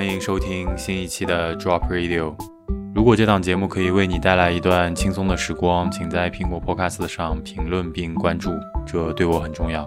欢迎收听新一期的 Drop Radio。如果这档节目可以为你带来一段轻松的时光，请在苹果 Podcast 上评论并关注，这对我很重要。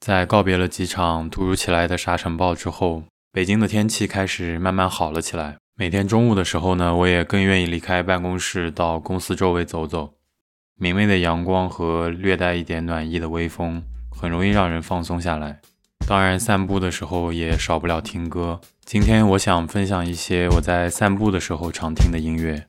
在告别了几场突如其来的沙尘暴之后，北京的天气开始慢慢好了起来。每天中午的时候呢，我也更愿意离开办公室，到公司周围走走。明媚的阳光和略带一点暖意的微风，很容易让人放松下来。当然，散步的时候也少不了听歌。今天我想分享一些我在散步的时候常听的音乐。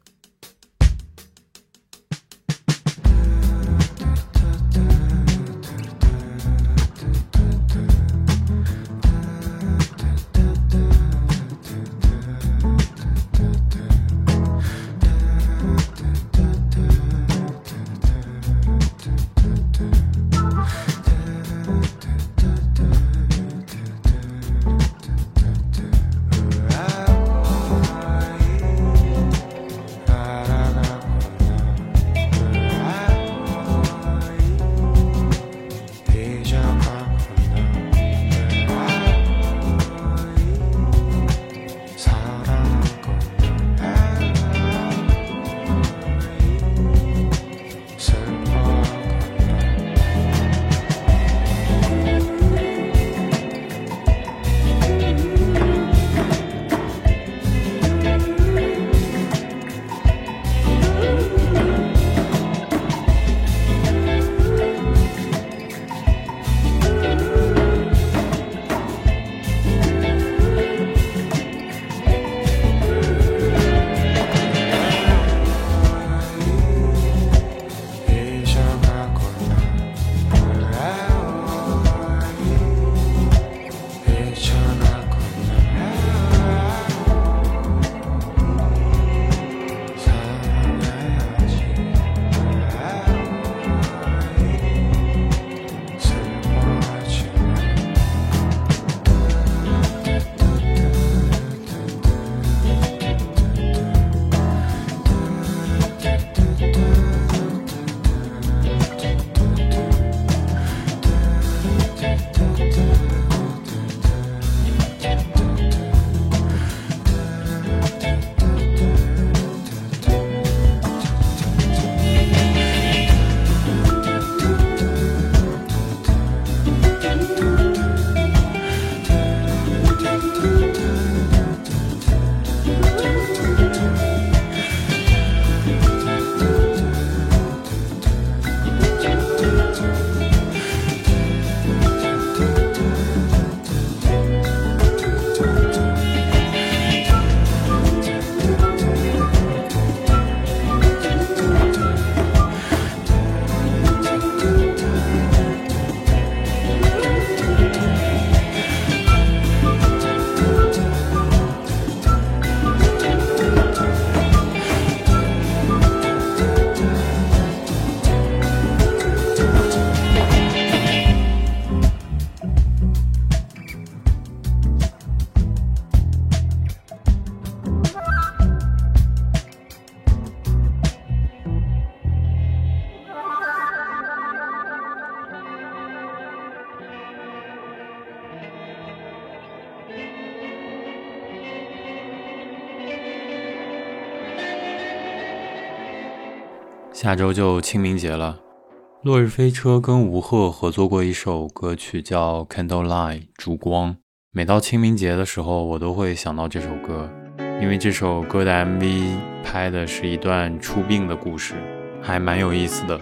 下周就清明节了。落日飞车跟吴赫合作过一首歌曲，叫《Candle Light》烛光。每到清明节的时候，我都会想到这首歌，因为这首歌的 MV 拍的是一段出殡的故事，还蛮有意思的。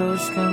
those kind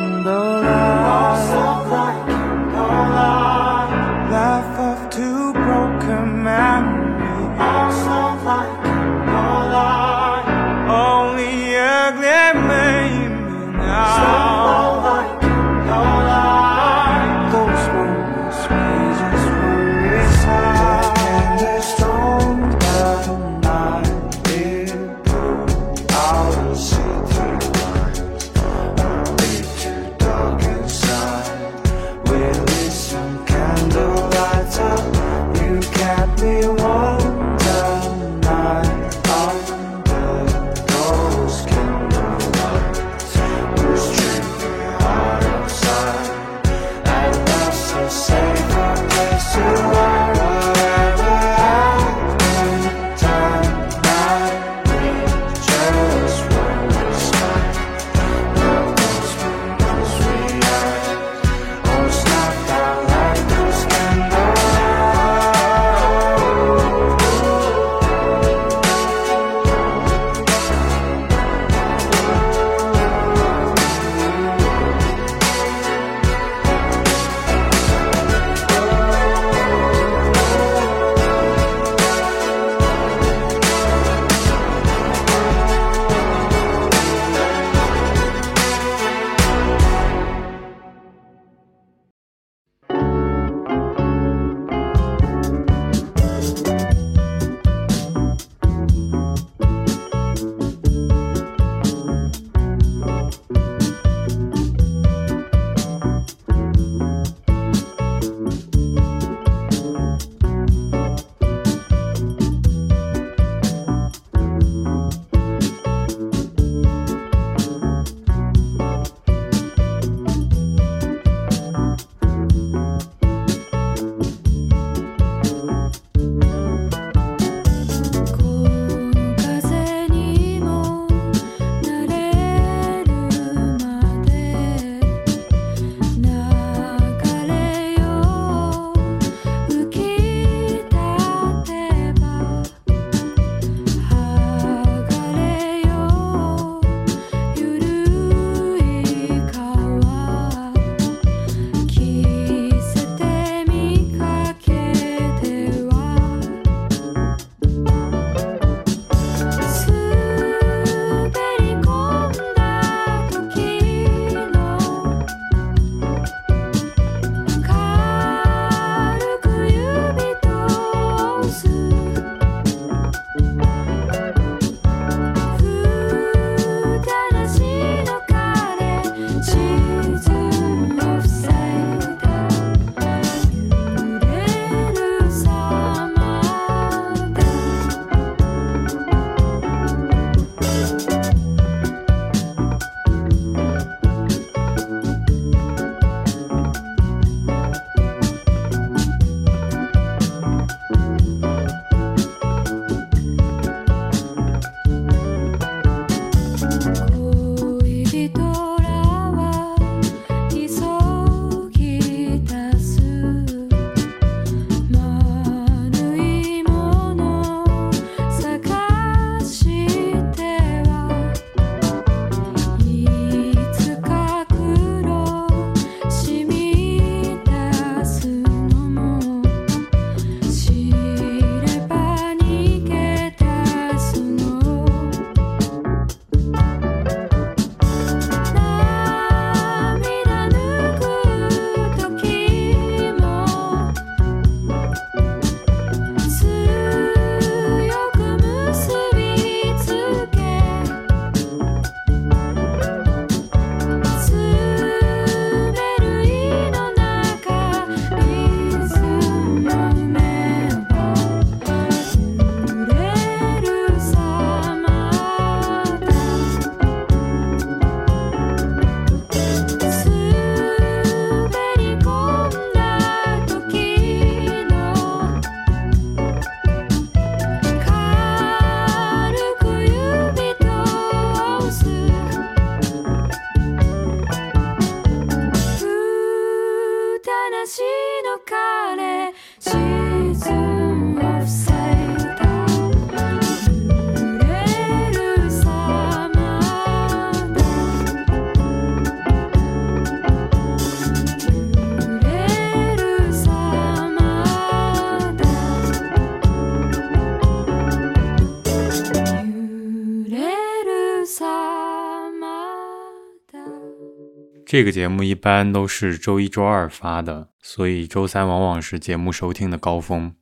这个节目一般都是周一、周二发的，所以周三往往是节目收听的高峰。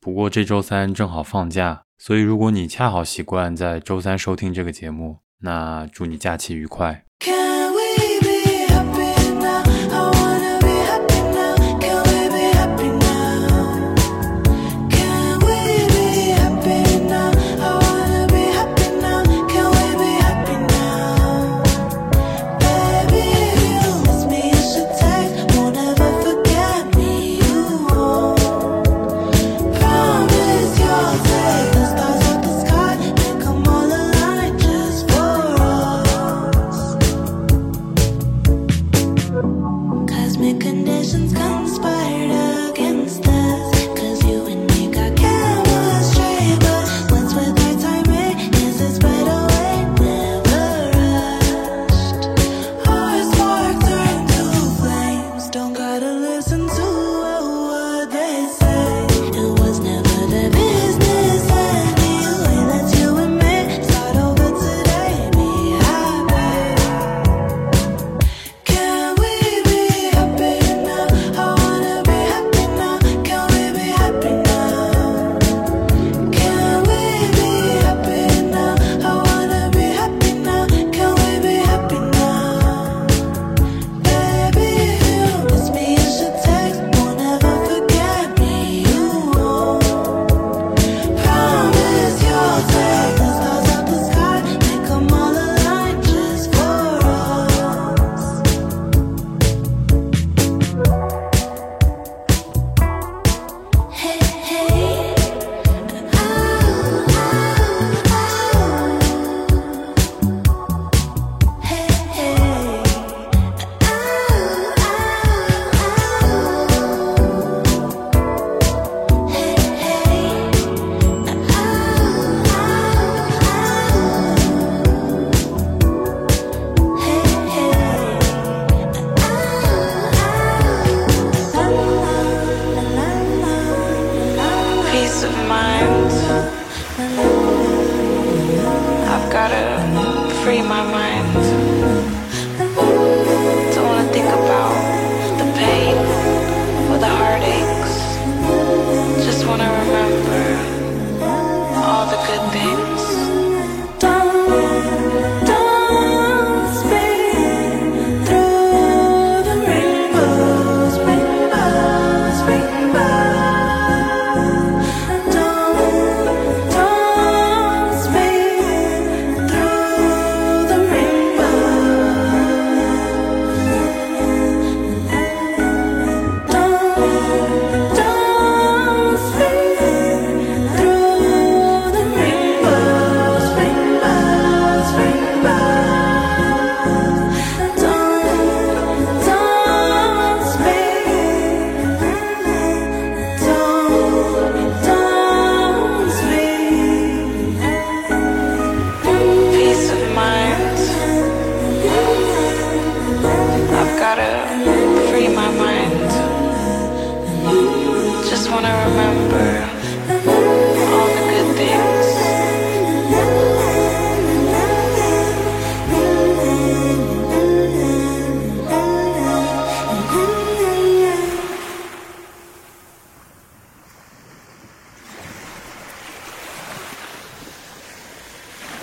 不过这周三正好放假，所以如果你恰好习惯在周三收听这个节目，那祝你假期愉快。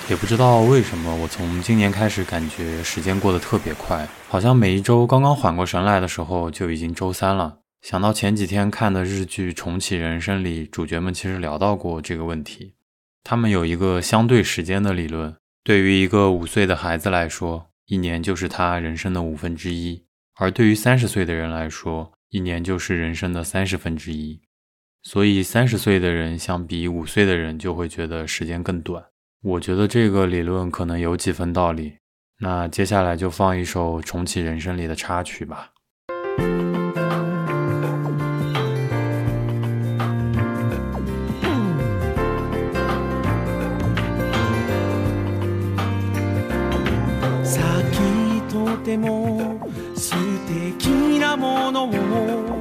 也不知道为什么，我从今年开始感觉时间过得特别快，好像每一周刚刚缓过神来的时候就已经周三了。想到前几天看的日剧《重启人生》里，主角们其实聊到过这个问题。他们有一个相对时间的理论：对于一个五岁的孩子来说，一年就是他人生的五分之一；而对于三十岁的人来说，一年就是人生的三十分之一。所以，三十岁的人相比五岁的人，就会觉得时间更短。我觉得这个理论可能有几分道理。那接下来就放一首《重启人生》里的插曲吧。さっきとても素敵なものを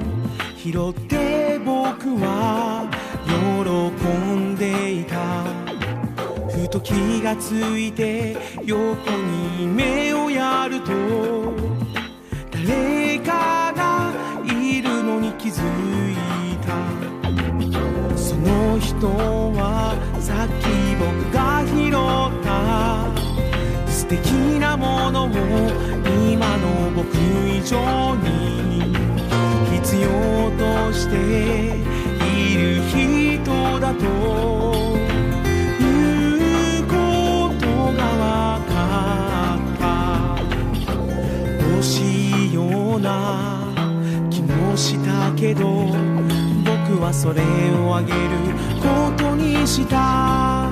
拾って僕は喜んでいた ふと気がついて横に目をやると誰かがいるのに気づいたその人はさっき僕が拾った素敵なものを今の僕以上に必要としている人だとような気もしたけど僕はそれをあげることにした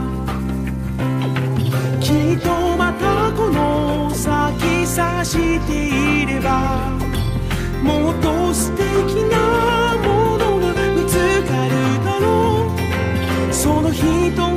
きっとまたこの先さしていればもっと素敵なものが見つかるだろうその人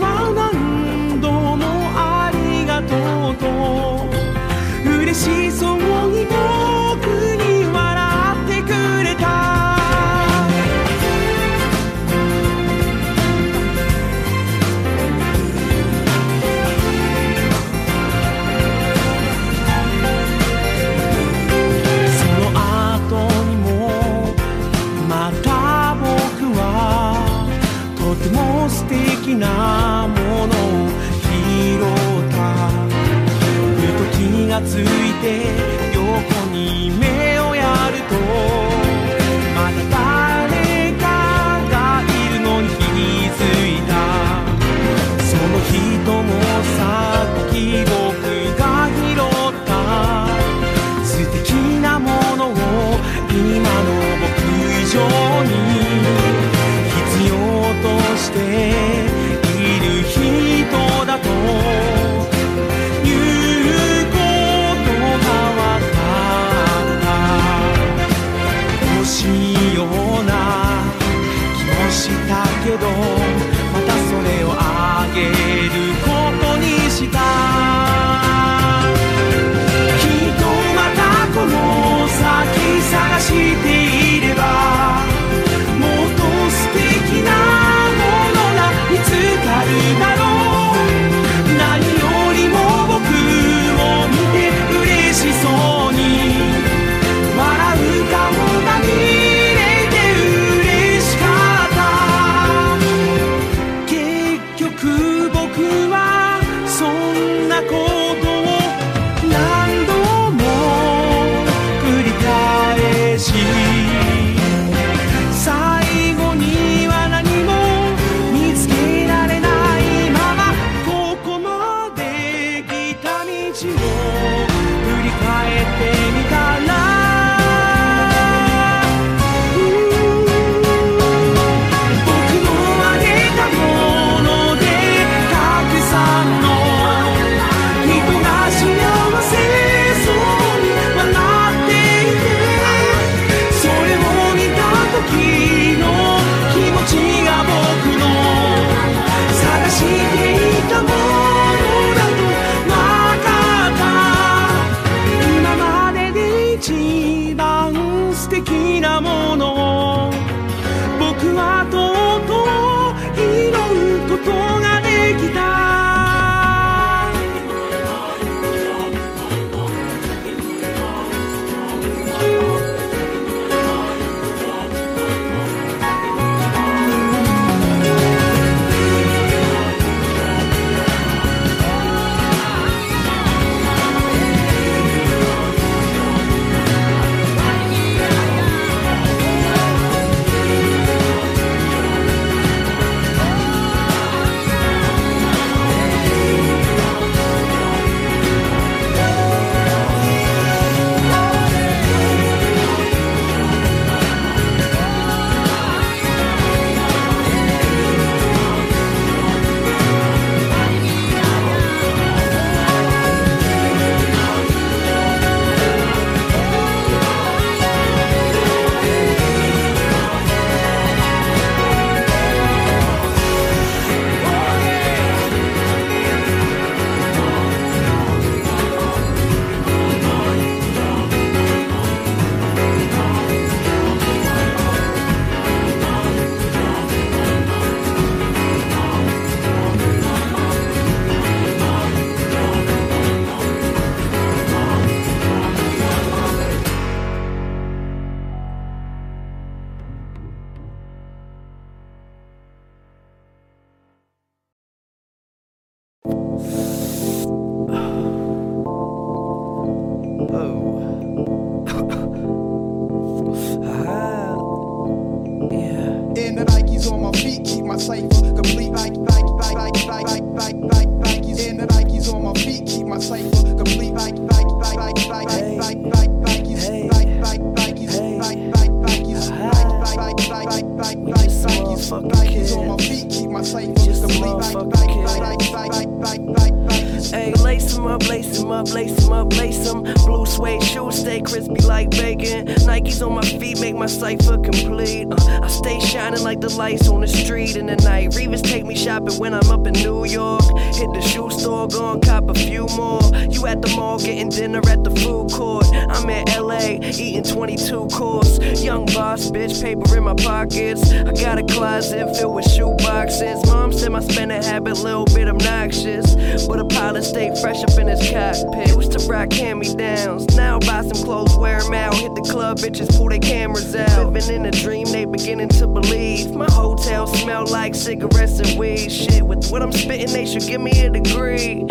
on the street in the night. Revis take me shopping when I'm up in New York. Hit the shoe store, go and cop a few more. You at the mall getting dinner at the food court. I'm in LA eating 22 course. Young boss, bitch, paper in my pockets. I got a closet filled with shoe boxes. My I'm my spending habit little bit obnoxious. But a pilot stay fresh up in his cockpit. Used to rock hand me downs. Now buy some clothes, wear them out. Hit the club, bitches pull their cameras out. Living in a dream they beginning to believe. My hotel smell like cigarettes and weed. Shit, with what I'm spitting, they should give me a degree.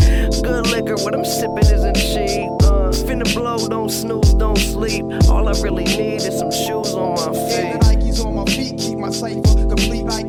Good liquor, what I'm sipping isn't cheap. Uh, finna blow, don't snooze, don't sleep. All I really need is some shoes on my feet. Yeah, the Nikes on my feet keep my cipher complete like.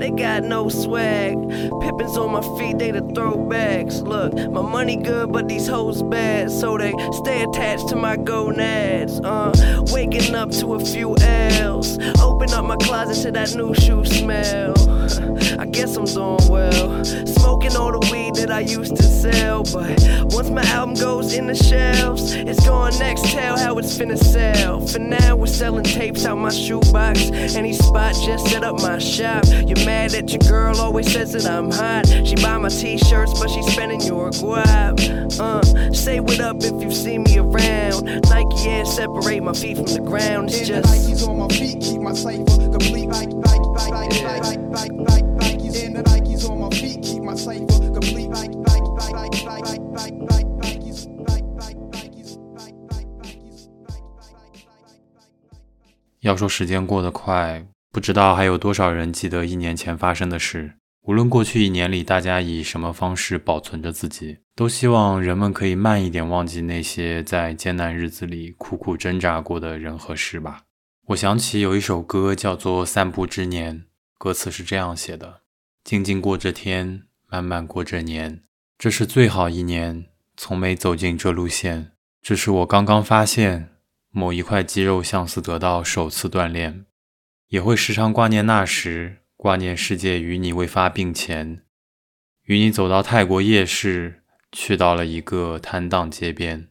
they got no swag. Pippins on my feet, they the throwbacks. Look, my money good, but these hoes bad, so they stay attached to my gonads. Uh, waking up to a few L's, open up my closet to that new shoe smell. I guess I'm doing well. Smoking all the weed that I used to sell. But once my album goes in the shelves, it's going next. Tell how it's finna sell. For now, we're selling tapes out my shoebox. Any spot, just set up my shop. You're mad that your girl always says that I'm hot. She buy my t shirts, but she's spending your guap. Uh, say what up if you see me around. Nike and yeah, separate my feet from the ground. It's just. Nikes on my feet, keep my cipher complete. Like 要说时间过得快，不知道还有多少人记得一年前发生的事。无论过去一年里大家以什么方式保存着自己，都希望人们可以慢一点忘记那些在艰难日子里苦苦挣扎过的人和事吧。我想起有一首歌叫做《散步之年》，歌词是这样写的：“静静过这天，慢慢过这年，这是最好一年，从没走进这路线。”这是我刚刚发现某一块肌肉，像是得到首次锻炼。也会时常挂念那时，挂念世界与你未发病前，与你走到泰国夜市，去到了一个摊档街边。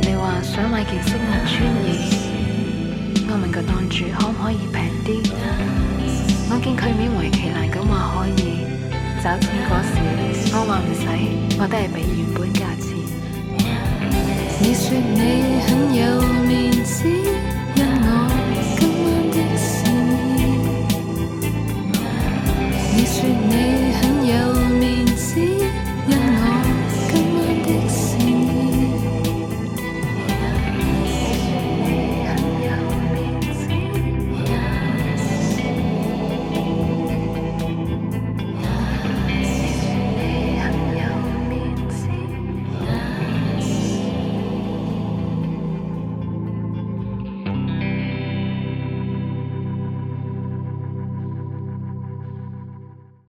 你话想买件式男穿耳，我问个档主可唔可以平啲？我见佢勉为其难咁话可以，找钱嗰时我话唔使，我都系俾原本价钱。你说你很有面子。